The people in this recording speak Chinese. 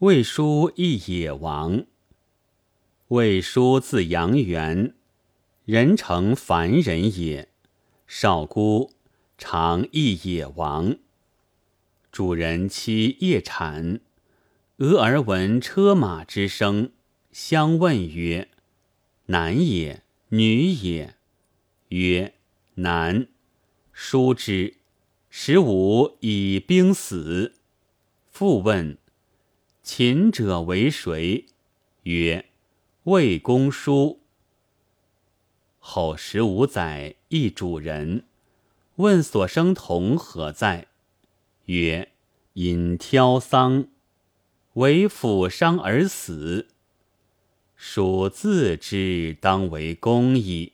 魏书一野王。魏书字阳元，人称凡人也。少孤，常一野王。主人妻夜产，俄而闻车马之声，相问曰：“男也，女也？”曰：“男。”书之，十五以兵死。复问：“秦者为谁？”曰：“魏公叔。”后十五载，一主人问所生童何在？曰：“因挑桑，为抚伤而死。”属自知当为公矣。